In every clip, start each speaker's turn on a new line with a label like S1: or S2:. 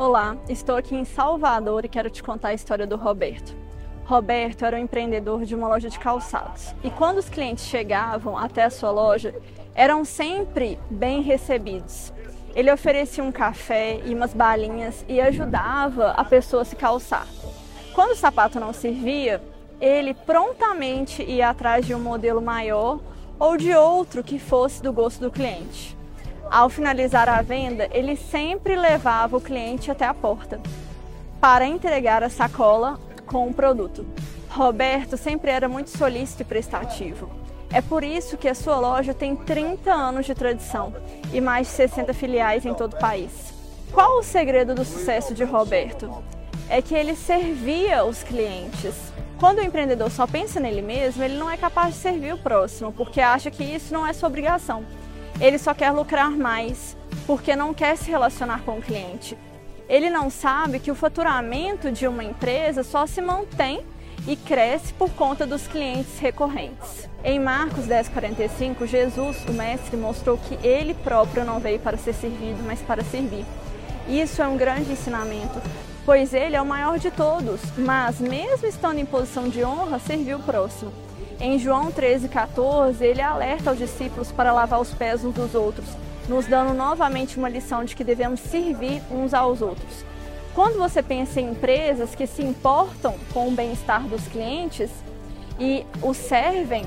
S1: Olá, estou aqui em Salvador e quero te contar a história do Roberto. Roberto era um empreendedor de uma loja de calçados e quando os clientes chegavam até a sua loja, eram sempre bem recebidos. Ele oferecia um café e umas balinhas e ajudava a pessoa a se calçar. Quando o sapato não servia, ele prontamente ia atrás de um modelo maior ou de outro que fosse do gosto do cliente. Ao finalizar a venda, ele sempre levava o cliente até a porta para entregar a sacola com o produto. Roberto sempre era muito solícito e prestativo. É por isso que a sua loja tem 30 anos de tradição e mais de 60 filiais em todo o país. Qual o segredo do sucesso de Roberto? É que ele servia os clientes. Quando o empreendedor só pensa nele mesmo, ele não é capaz de servir o próximo, porque acha que isso não é sua obrigação ele só quer lucrar mais, porque não quer se relacionar com o cliente. Ele não sabe que o faturamento de uma empresa só se mantém e cresce por conta dos clientes recorrentes. Em Marcos 10:45, Jesus, o mestre, mostrou que ele próprio não veio para ser servido, mas para servir. Isso é um grande ensinamento, pois ele é o maior de todos, mas mesmo estando em posição de honra, serviu o próximo. Em João 13,14, ele alerta aos discípulos para lavar os pés uns dos outros, nos dando novamente uma lição de que devemos servir uns aos outros. Quando você pensa em empresas que se importam com o bem-estar dos clientes e os servem,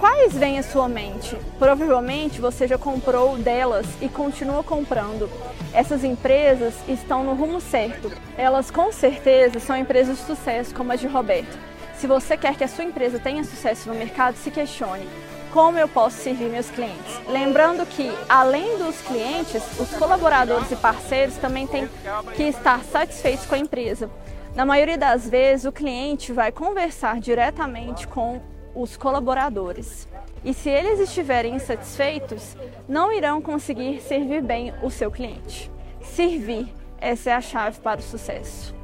S1: quais vêm à sua mente? Provavelmente você já comprou delas e continua comprando. Essas empresas estão no rumo certo. Elas com certeza são empresas de sucesso, como a de Roberto. Se você quer que a sua empresa tenha sucesso no mercado, se questione como eu posso servir meus clientes. Lembrando que, além dos clientes, os colaboradores e parceiros também têm que estar satisfeitos com a empresa. Na maioria das vezes, o cliente vai conversar diretamente com os colaboradores. E se eles estiverem insatisfeitos, não irão conseguir servir bem o seu cliente. Servir, essa é a chave para o sucesso.